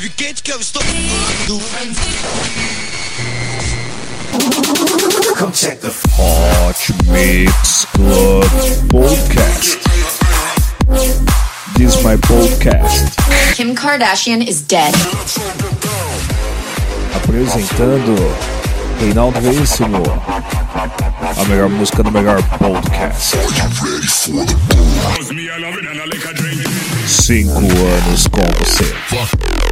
quente que eu estou. Hot Mix Club Podcast. This is my podcast. Kim Kardashian is dead. Apresentando Reinaldo Veríssimo. A melhor música do melhor podcast. Cinco anos com você.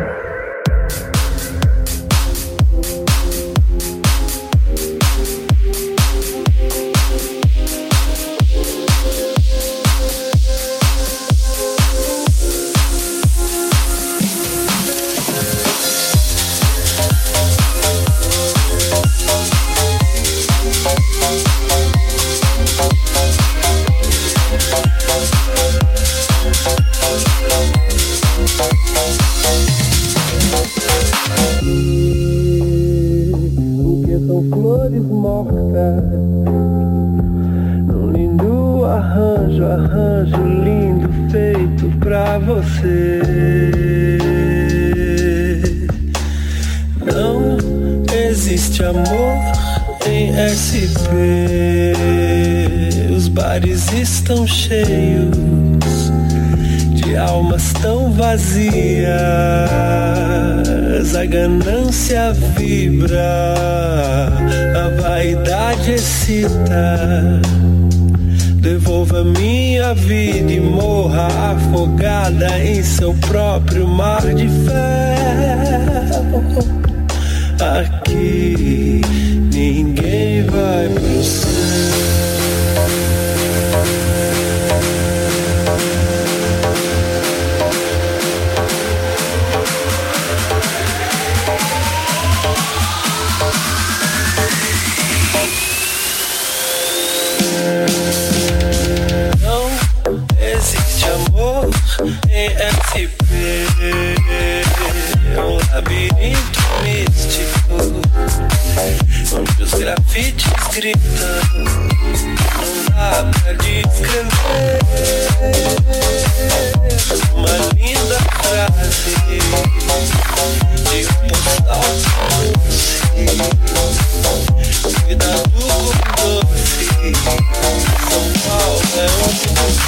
Flores mortas Num lindo arranjo, arranjo lindo feito pra você. Não existe amor em SP Os bares estão cheios de almas tão vazias, a ganância vibra, a vaidade excita. Devolva minha vida e morra afogada em seu próprio mar de fel. Aqui labirinto místico onde os grafites gritam. Não dá pra descrever uma linda frase de um postal doce. Cuidado com doce. São Paulo é onde você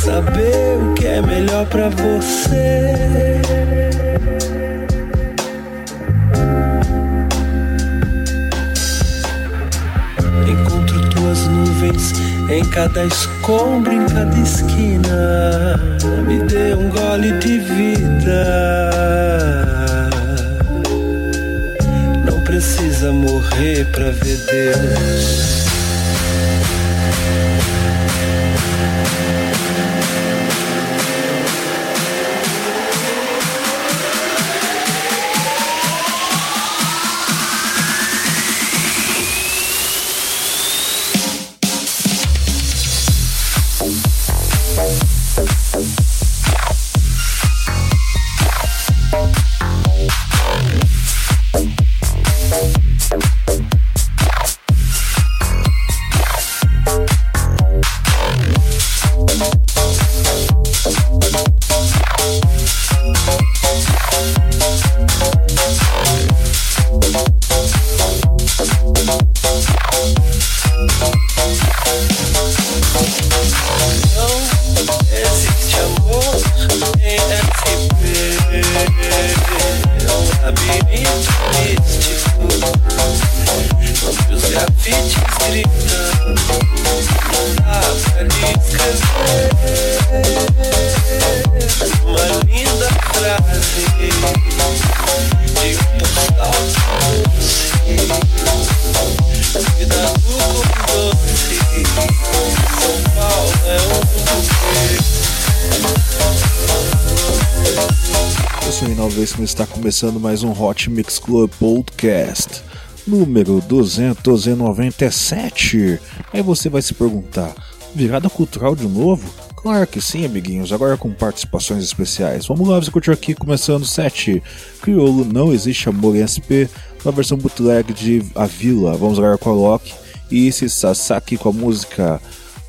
saber o que é melhor pra você. Encontro tuas nuvens em cada escombro, em cada esquina. Me dê um gole de vida. Não precisa morrer pra ver Deus. Está começando mais um Hot Mix Club Podcast, número 297. Aí você vai se perguntar: virada cultural de novo? Claro que sim, amiguinhos, agora com participações especiais. Vamos lá, você aqui, começando 7. Criolo Não Existe Amor em SP, na versão bootleg de A Vila. Vamos agora com a Loki e esse Sasaki com a música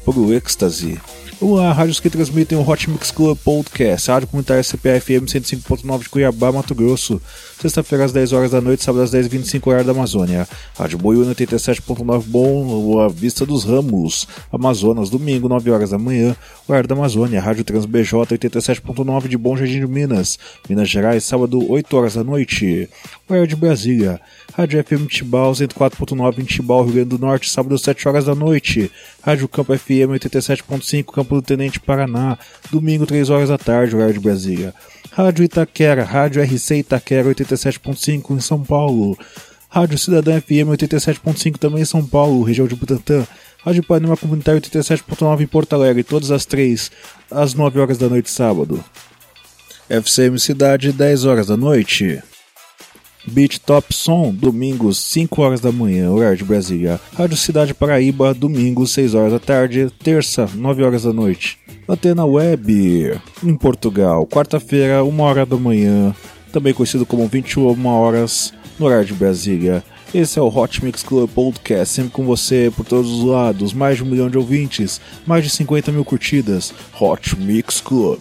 Pro Ecstasy. Olá, rádios que transmitem o Hot Mix Club Podcast, rádio comunitária CPFM 105.9 de Cuiabá, Mato Grosso. Sexta-feira às 10 horas da noite, sábado às 10h25 horário da Amazônia. Rádio Boiúna 87.9 Bom, a Vista dos Ramos, Amazonas, domingo 9 horas da manhã, horário da Amazônia. Rádio Trans BJ 87.9 de Bom Jardim de Minas, Minas Gerais, sábado 8 horas da noite. Horário de Brasília. Rádio FM Tibau 104.9 em Tibau, Rio Grande do Norte, sábado às 7 horas da noite. Rádio Campo FM 87.5, Campo do Tenente Paraná, domingo 3 horas da tarde, horário de Brasília. Rádio Itaquera, Rádio RC Itaquera 87.5 em São Paulo. Rádio Cidadã FM 87.5 também em São Paulo, região de Butantã. Rádio Panema Comunitário 87.9 em Porto Alegre, todas as três, às 9 horas da noite sábado. FCM Cidade, 10 horas da noite. Beat Top Som, domingos, 5 horas da manhã, horário de Brasília. Rádio Cidade Paraíba, domingos, 6 horas da tarde, terça, 9 horas da noite. Antena Web, em Portugal, quarta-feira, 1 hora da manhã, também conhecido como 21 horas, no horário de Brasília. Esse é o Hot Mix Club Podcast, sempre com você por todos os lados, mais de um milhão de ouvintes, mais de 50 mil curtidas. Hot Mix Club.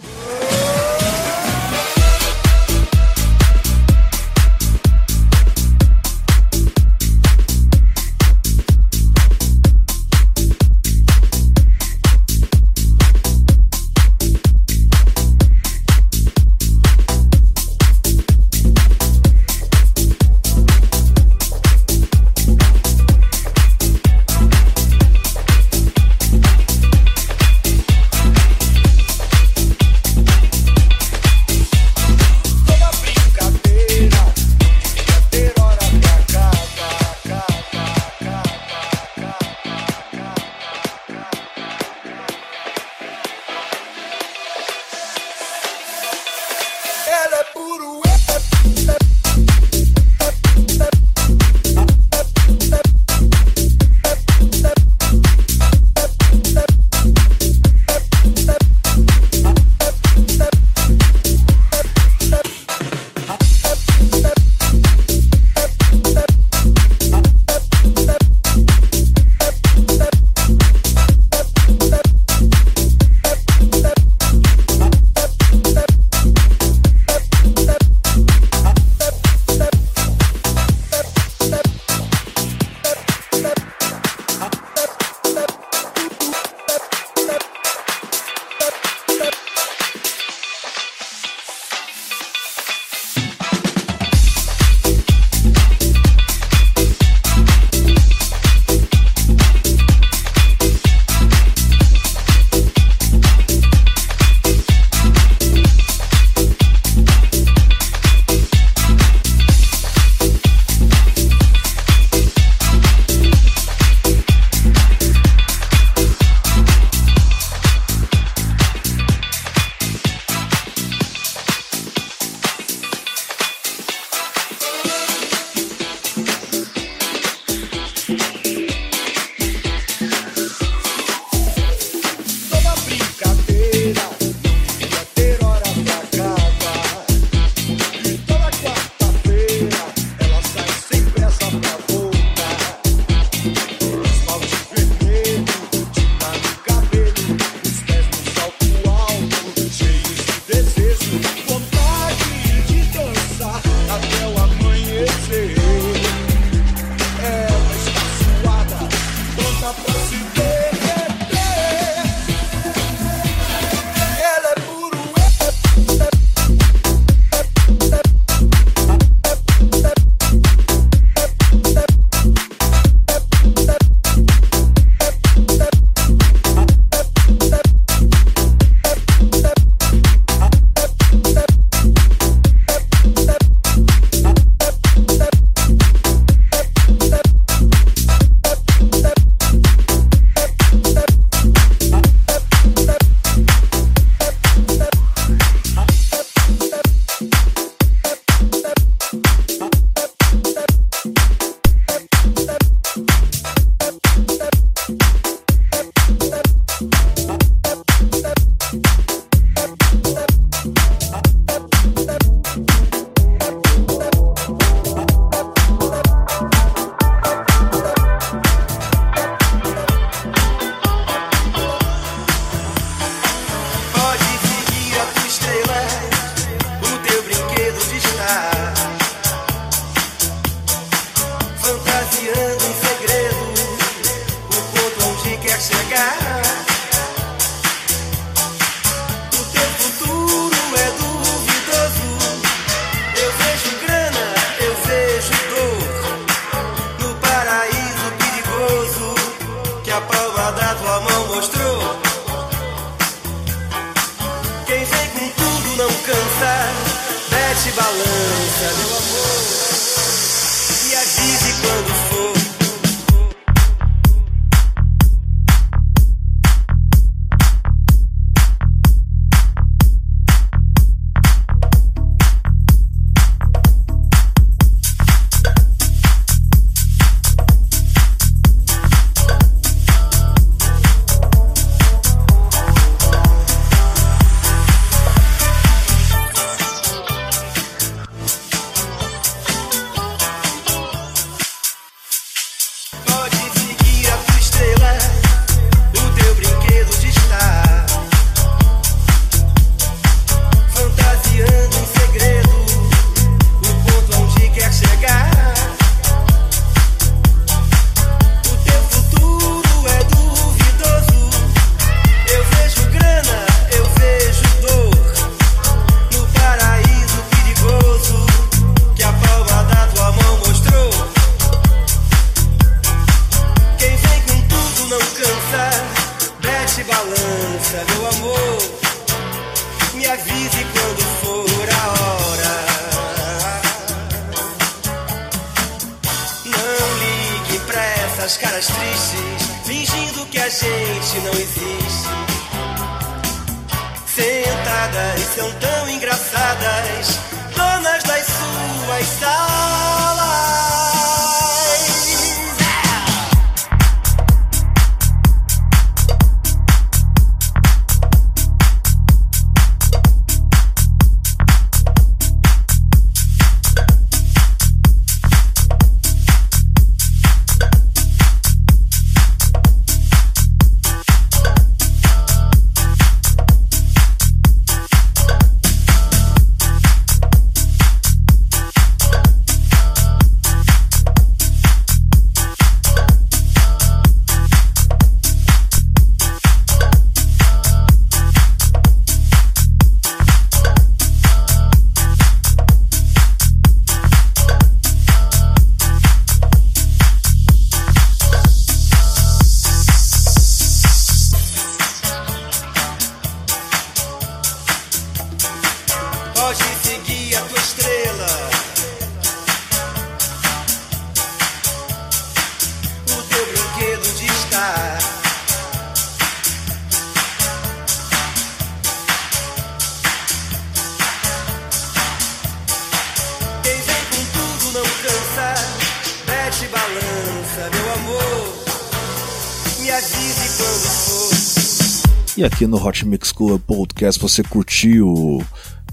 E aqui no Hot Mix Club Podcast você curtiu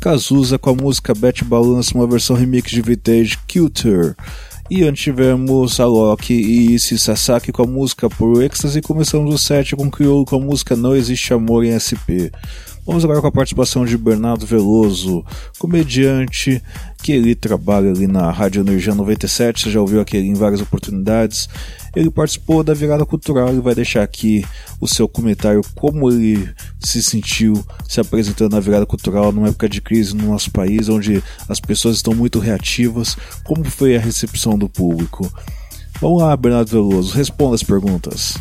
Cazuza com a música Bet Balance, uma versão remix de Vintage Cuter. E antes tivemos Alok e Issy Sasaki com a música Por Ecstasy. Começamos o set com Criolo com a música Não Existe Amor em SP. Vamos agora com a participação de Bernardo Veloso, comediante que ele trabalha ali na Rádio Energia 97, você já ouviu aquele em várias oportunidades. Ele participou da virada cultural e vai deixar aqui o seu comentário como ele se sentiu se apresentando na virada cultural numa época de crise no nosso país, onde as pessoas estão muito reativas, como foi a recepção do público. Vamos lá, Bernardo Veloso, responda as perguntas.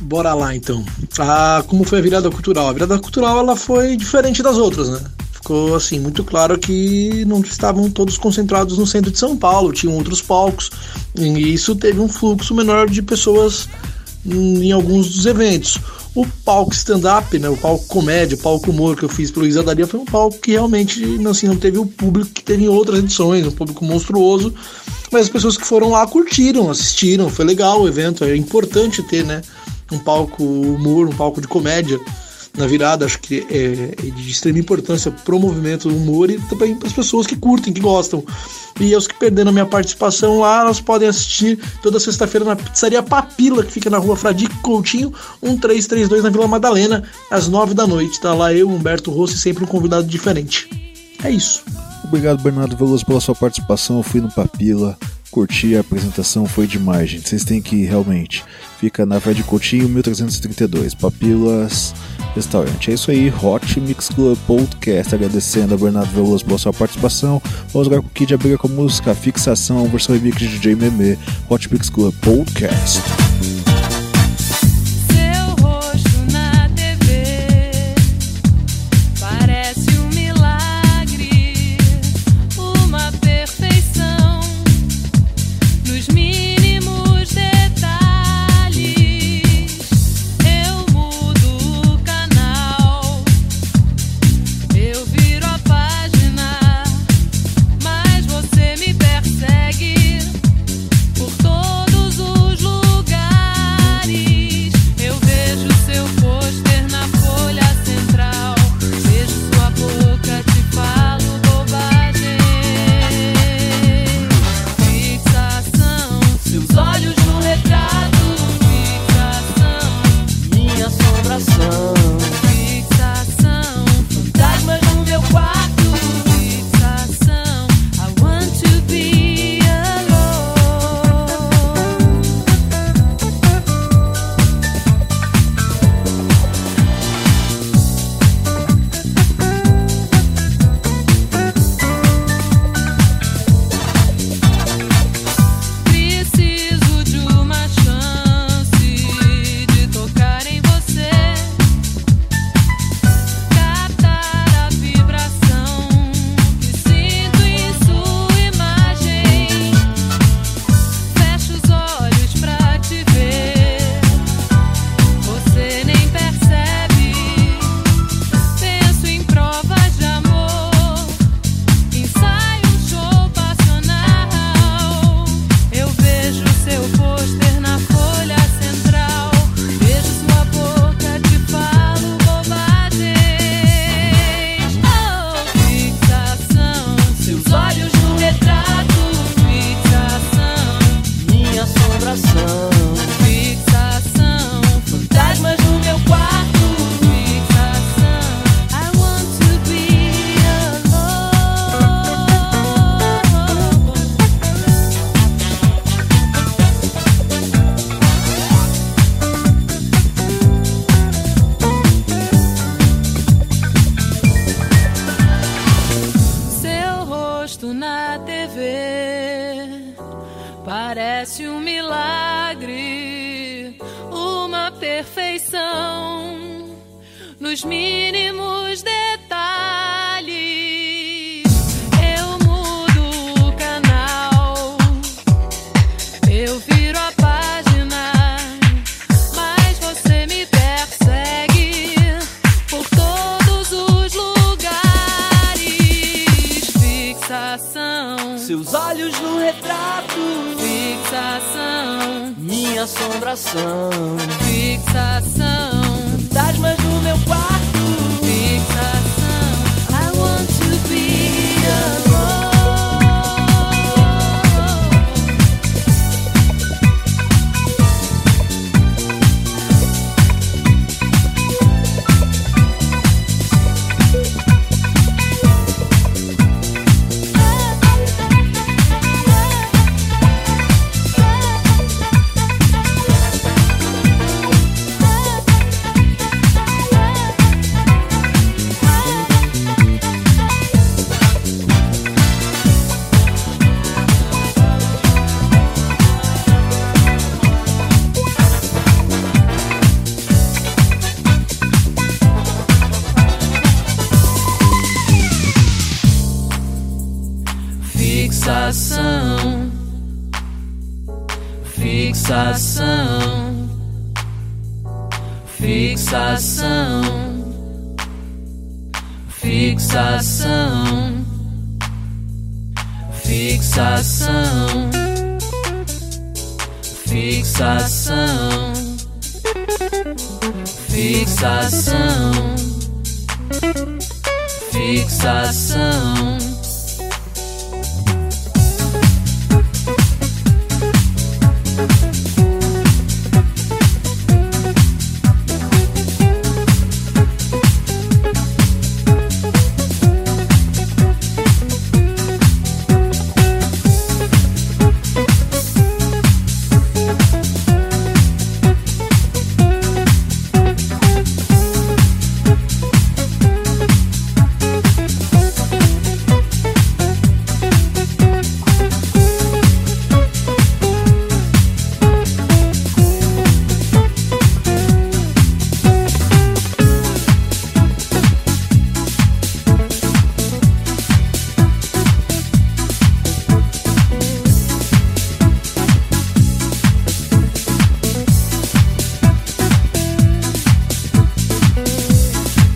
Bora lá então. Ah, como foi a virada cultural? A virada cultural ela foi diferente das outras, né? Ficou assim muito claro que não estavam todos concentrados no centro de São Paulo, tinham outros palcos e isso teve um fluxo menor de pessoas em alguns dos eventos. O palco stand-up, né, o palco comédia, o palco humor que eu fiz pelo Isadaria foi um palco que realmente assim, não teve o público que teve em outras edições, um público monstruoso, mas as pessoas que foram lá curtiram, assistiram, foi legal o evento, é importante ter, né? Um palco humor, um palco de comédia na virada, acho que é, é de extrema importância pro movimento do humor e também para as pessoas que curtem, que gostam. E os que perderam a minha participação lá, elas podem assistir toda sexta-feira na pizzaria Papila, que fica na rua Fradique Coutinho, 1332 na Vila Madalena, às 9 da noite. Tá lá eu, Humberto Rossi, sempre um convidado diferente. É isso. Obrigado, Bernardo Veloso, pela sua participação. Eu fui no Papila, curti a apresentação, foi demais, gente. Vocês têm que realmente. Fica na Fred Coutinho, 1332, Papilas Restaurante. É isso aí, Hot Mix Club Podcast. Agradecendo a Bernardo Veloso pela sua participação. Vamos agora com o Kid Abelha com música Fixação, versão remix de DJ Meme, Hot Mix Club Podcast.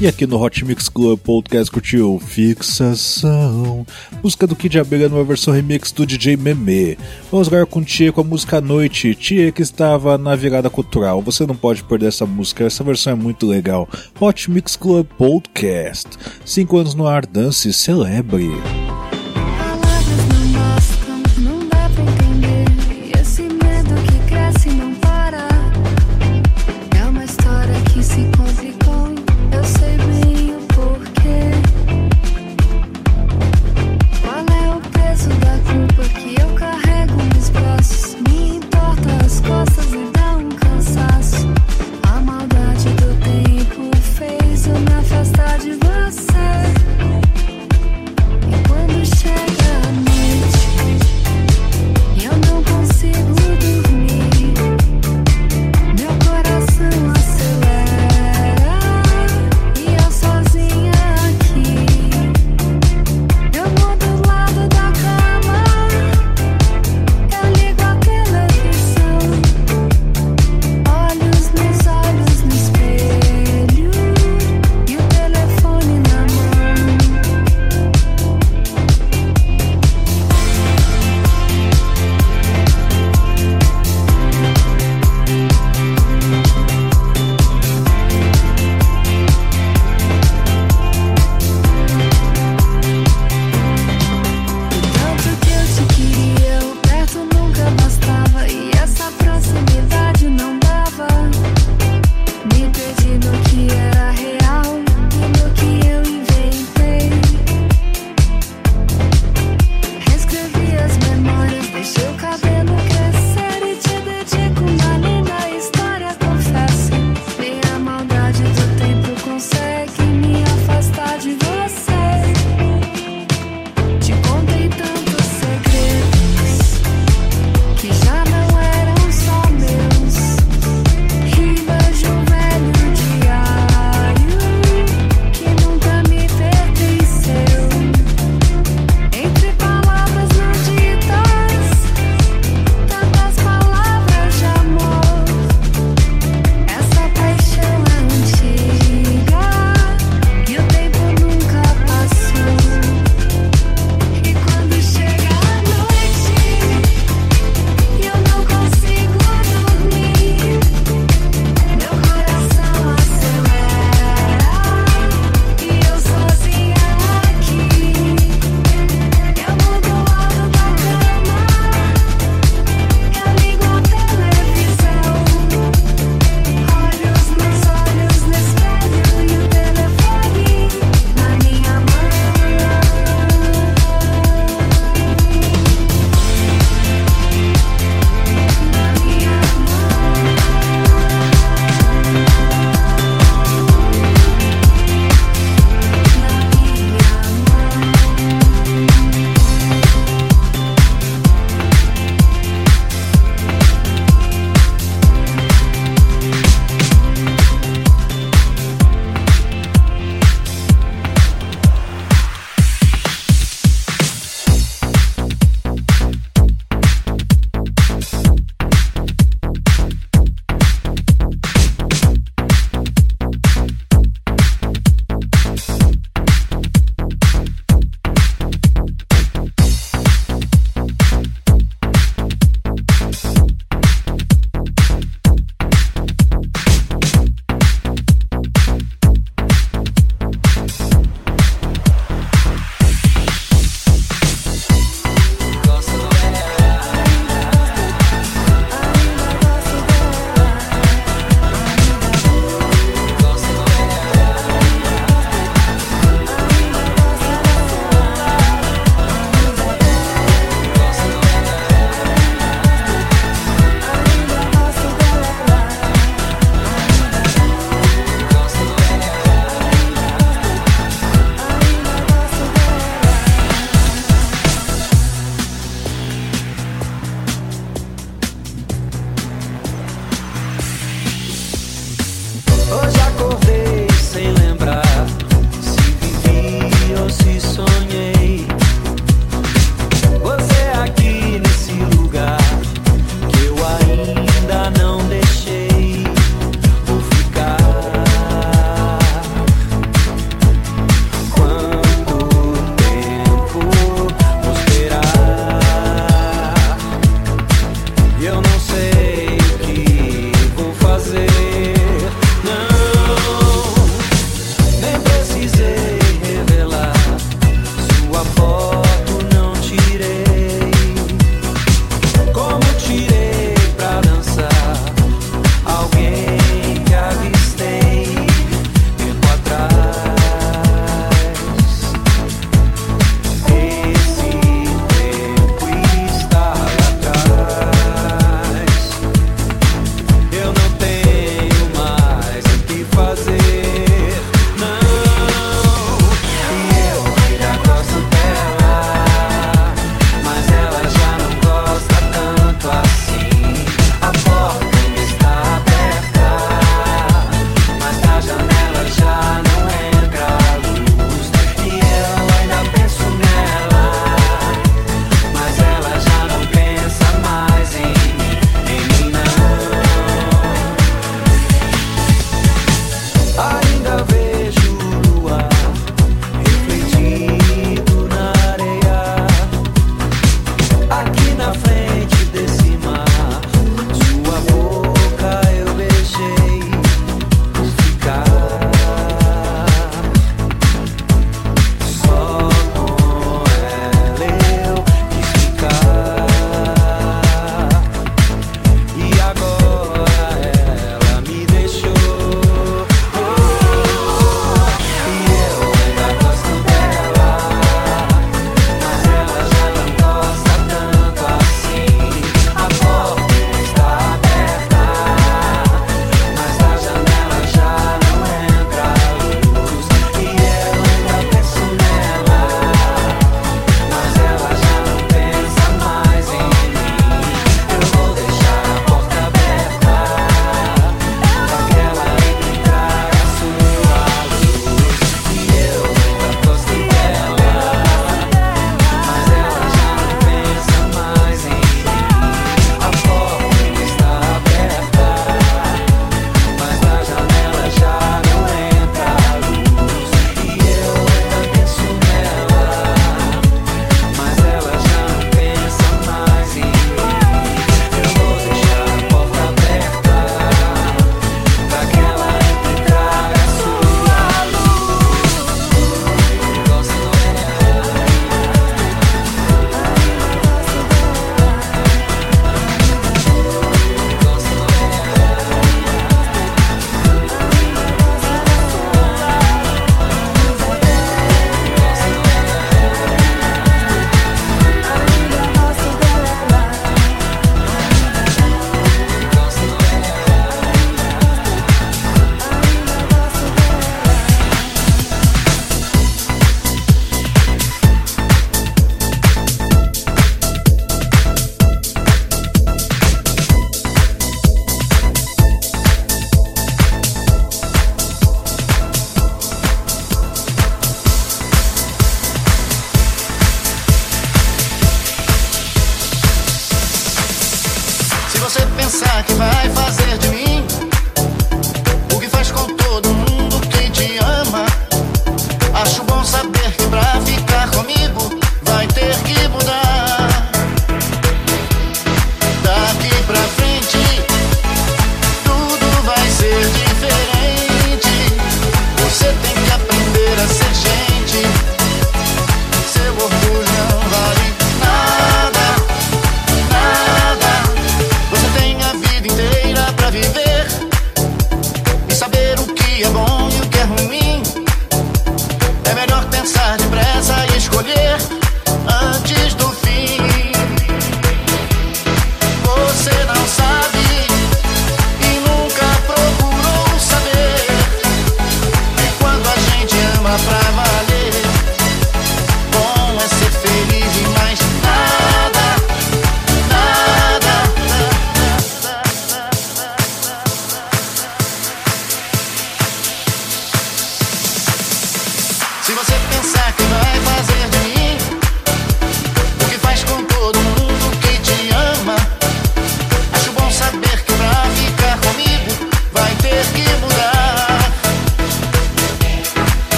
E aqui no Hot Mix Club Podcast curtiu Fixação, música do Kid Abelha numa versão remix do DJ Meme. Vamos agora com Tia com a música Noite, Tia que estava na virada cultural. Você não pode perder essa música, essa versão é muito legal. Hot Mix Club Podcast, 5 anos no ar, dance, celebre.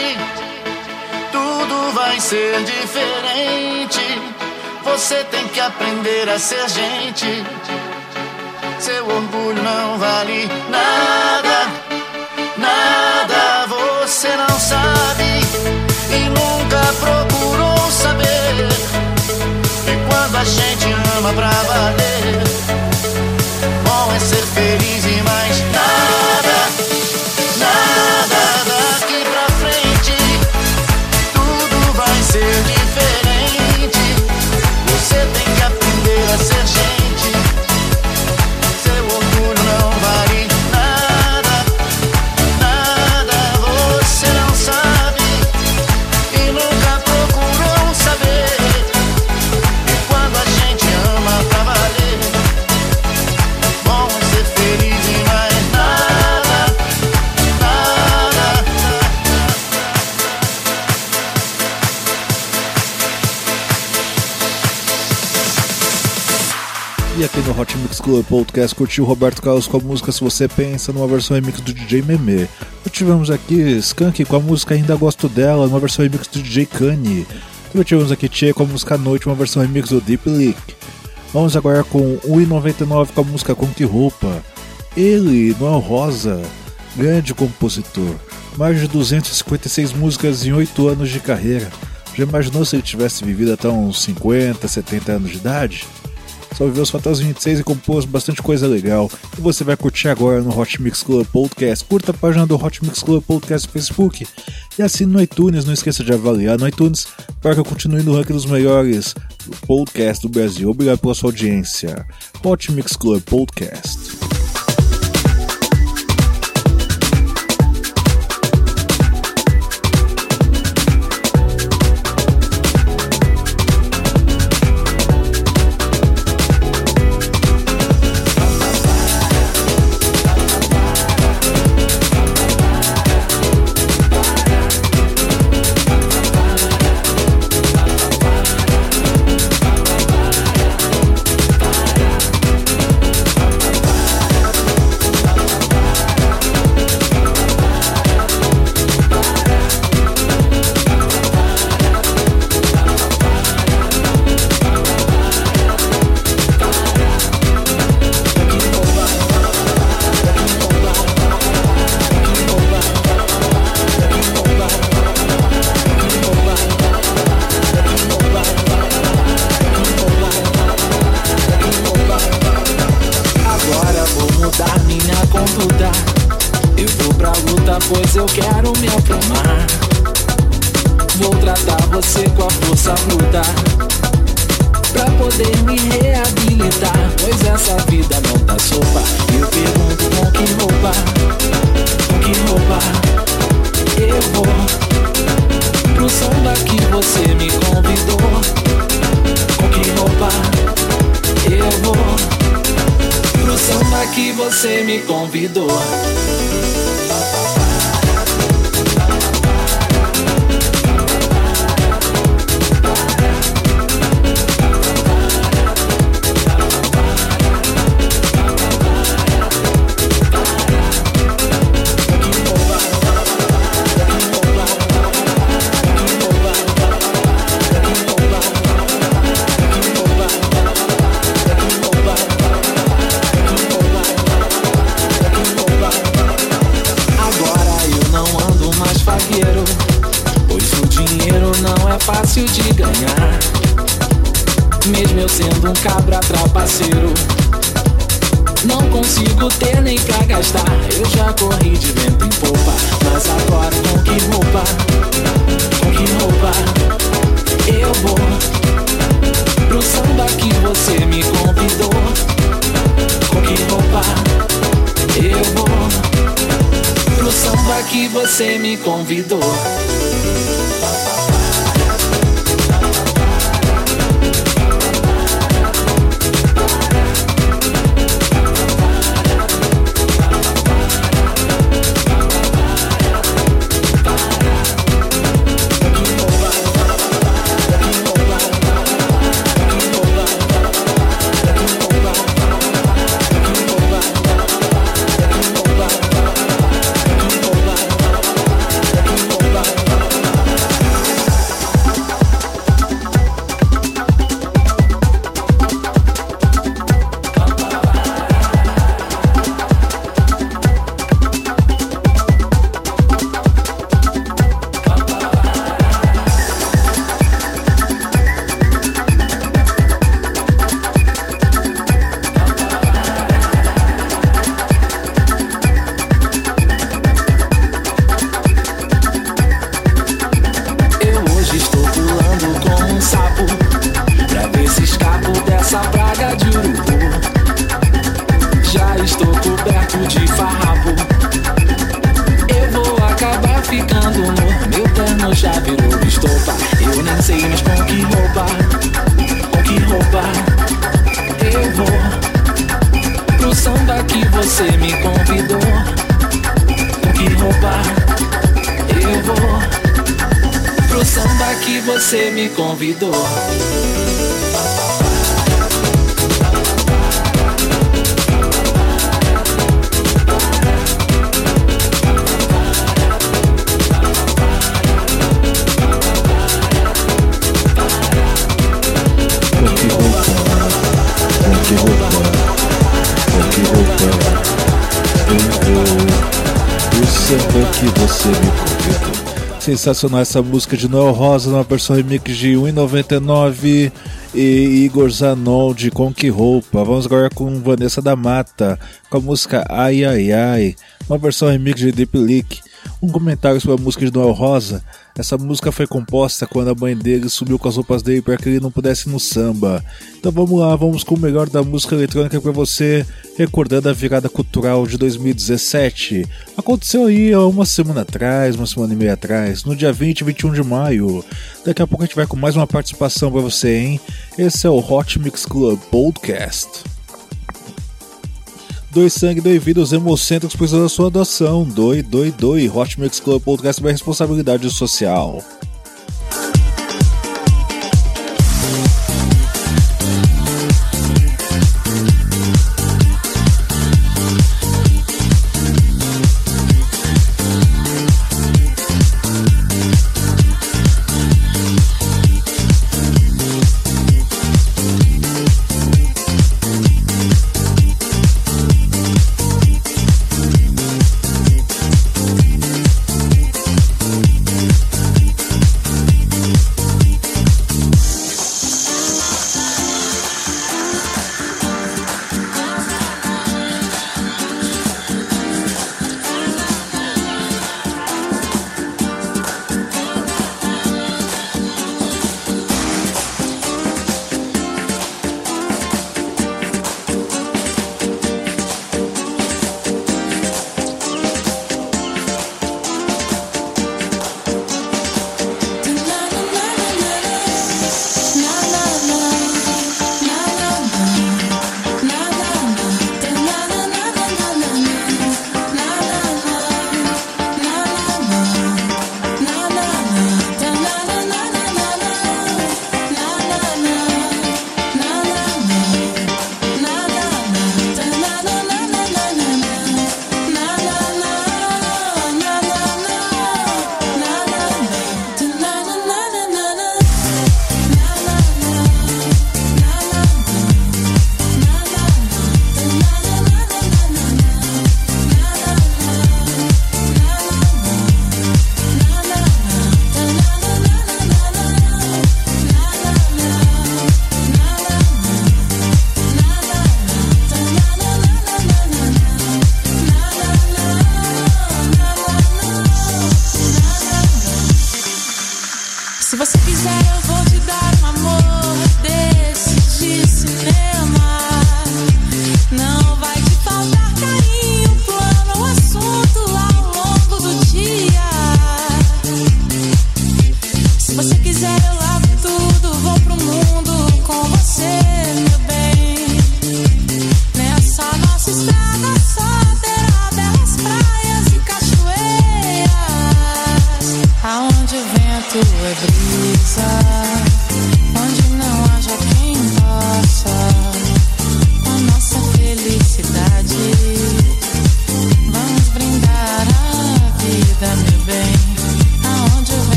Frente. Tudo vai ser diferente. Você tem que aprender a ser gente. Seu orgulho não vale nada. Nada você não sabe e nunca procurou saber. E quando a gente ama pra valer, bom é ser feliz e mais nada Hot Mix Club Podcast curtiu Roberto Carlos com a música Se Você Pensa, numa versão remix do DJ Meme. Tivemos aqui Skank com a música Ainda Gosto Dela, numa versão remix do DJ Kanye. E tivemos aqui Tchê com a música Noite, uma versão remix do Deep Leak. Vamos agora com 1,99 com a música Com Que Roupa. Ele, Noel Rosa, grande compositor. Mais de 256 músicas em 8 anos de carreira. Já imaginou se ele tivesse vivido até uns 50, 70 anos de idade? Só viveu os 26 e compôs bastante coisa legal. E você vai curtir agora no Hot Mix Club Podcast. Curta a página do Hot Mix Club Podcast no Facebook. E assine no iTunes. Não esqueça de avaliar no iTunes para que eu continue no ranking dos melhores podcasts do Brasil. Obrigado pela sua audiência. Hot Mix Club Podcast. Samba que você me convidou. Samba que você me convidou. Sensacional essa música de Noel Rosa, numa versão remix de 1,99 e Igor Zanon de Com Que Roupa. Vamos agora com Vanessa da Mata, com a música Ai Ai Ai, uma versão remix de Deep Leak. Um comentário sobre a música de Noel Rosa. Essa música foi composta quando a mãe dele sumiu com as roupas dele para que ele não pudesse ir no samba. Então vamos lá, vamos com o melhor da música eletrônica para você, recordando a virada cultural de 2017. Aconteceu aí há uma semana atrás, uma semana e meia atrás, no dia 20 e 21 de maio. Daqui a pouco a gente vai com mais uma participação para você, hein? Esse é o Hot Mix Club Podcast. Doe sangue, doe vida, os hemocêntricos precisam da sua doação. Doe, doe, doe. Hot Mix Club Podcast é responsabilidade social.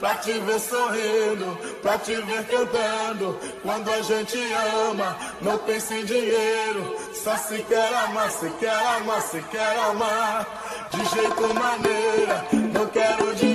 pra te ver sorrindo, pra te ver cantando. Quando a gente ama, não pensa em dinheiro, só se quer amar, se quer amar, se quer amar. De jeito maneira, não quero dinheiro.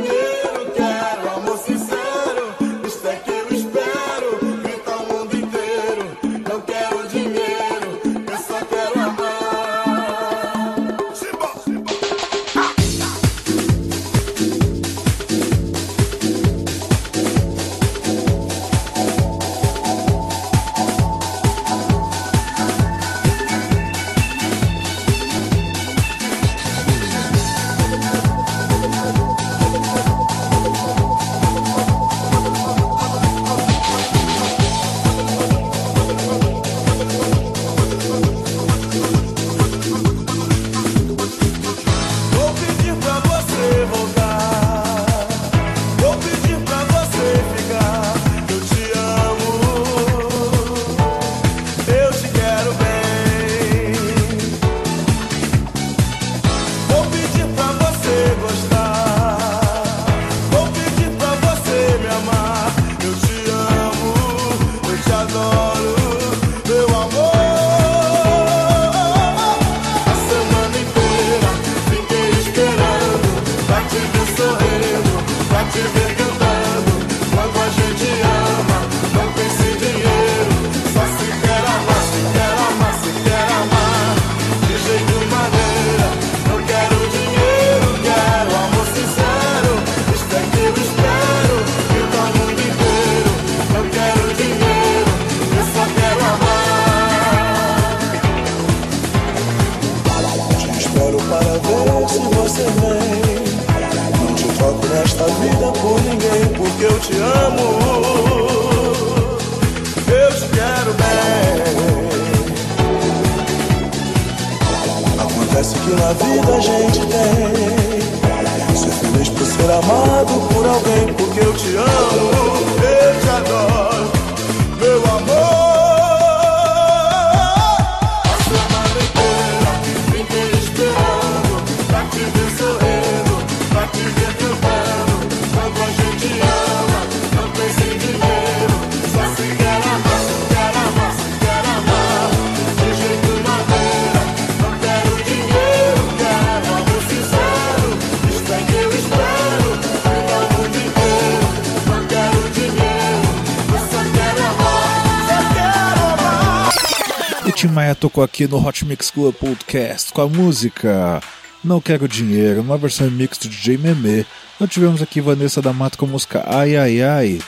Marco aqui no Hot Mix Club Podcast com a música Não Quero Dinheiro, uma versão mix do DJ Meme. Nós tivemos aqui Vanessa da Mata com a música Ai Ai Ai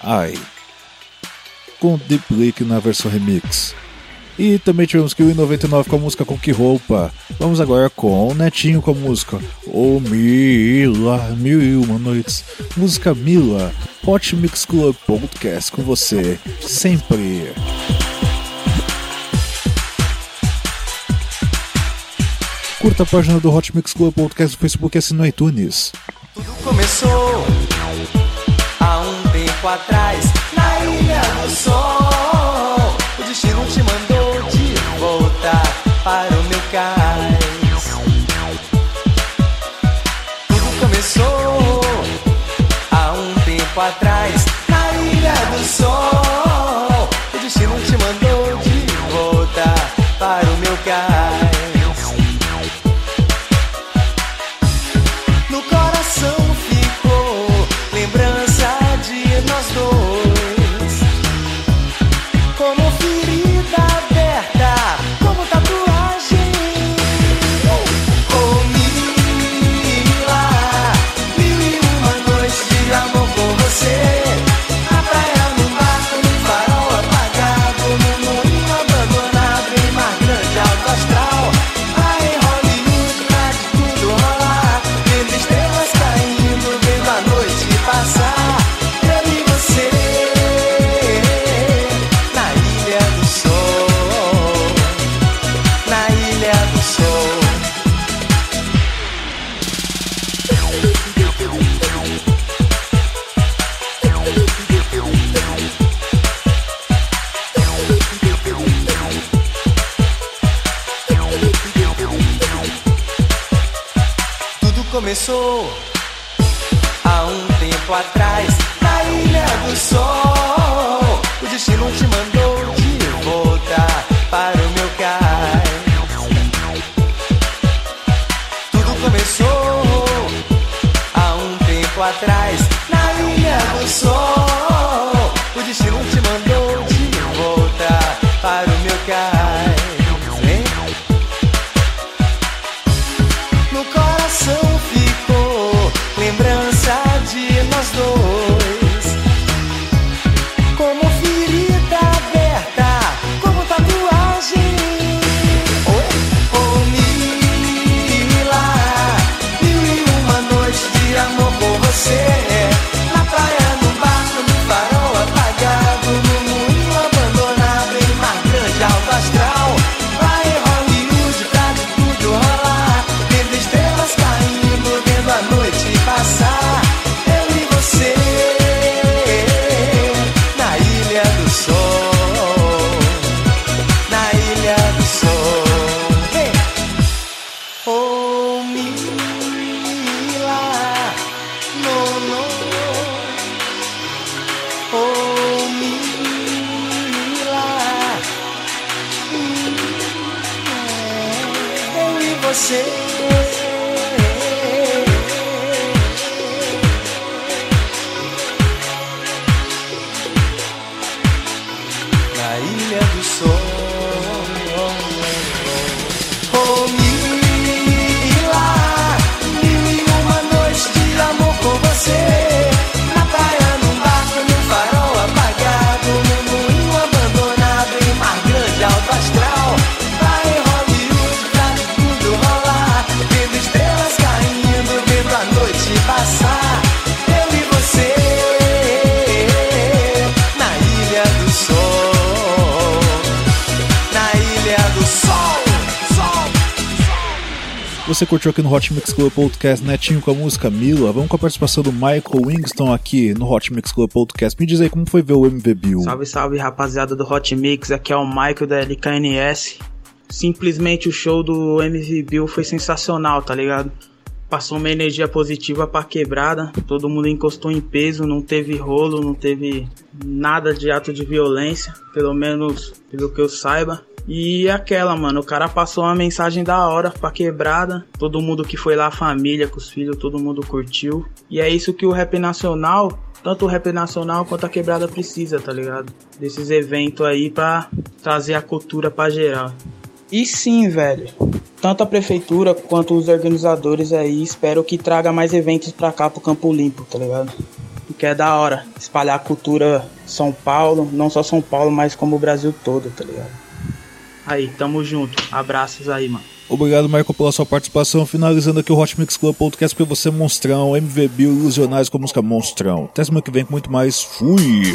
Ai com Deep Leak na versão remix. E também tivemos que o 99 com a música Com Que Roupa. Vamos agora com o Netinho com a música Oh Mila, Mil e Uma Noites. Música Mila, Hot Mix Club Podcast com você, sempre. curta a página do Hot Mix Club Podcast no Facebook e assine no iTunes. Tudo começou há um tempo atrás, na Ilha do Sol. Começou há um tempo atrás na Ilha do Sol. O destino te mandou de volta para o meu cais. Tudo começou há um tempo atrás na Ilha do Sol. Você curtiu aqui no Hot Mix Club Podcast Netinho com a música Mila? Vamos com a participação do Michael Winston aqui no Hot Mix Club Podcast. Me diz aí como foi ver o MV Bill. Salve, salve rapaziada do Hot Mix, aqui é o Michael da LKNS. Simplesmente o show do MV Bill foi sensacional, tá ligado? Passou uma energia positiva pra quebrada, todo mundo encostou em peso, não teve rolo, não teve nada de ato de violência, pelo menos pelo que eu saiba. E aquela, mano, o cara passou uma mensagem da hora pra quebrada. Todo mundo que foi lá, família, com os filhos, todo mundo curtiu. E é isso que o rap nacional, tanto o rap nacional quanto a quebrada precisa, tá ligado? Desses eventos aí pra trazer a cultura pra geral. E sim, velho. Tanto a prefeitura quanto os organizadores aí espero que traga mais eventos pra cá pro Campo Limpo, tá ligado? Porque é da hora espalhar a cultura São Paulo, não só São Paulo, mas como o Brasil todo, tá ligado? Aí, tamo junto. Abraços aí, mano. Obrigado, Michael, pela sua participação. Finalizando aqui o Hot Mix Club Podcast pra você, Monstrão, MV Bill, Ilusionais com música Monstrão. Até semana que vem com muito mais. Fui!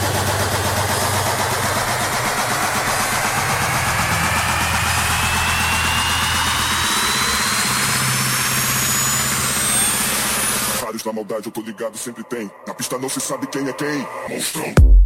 maldade eu tô ligado, sempre tem. Na pista não se sabe quem é quem. Monstrão.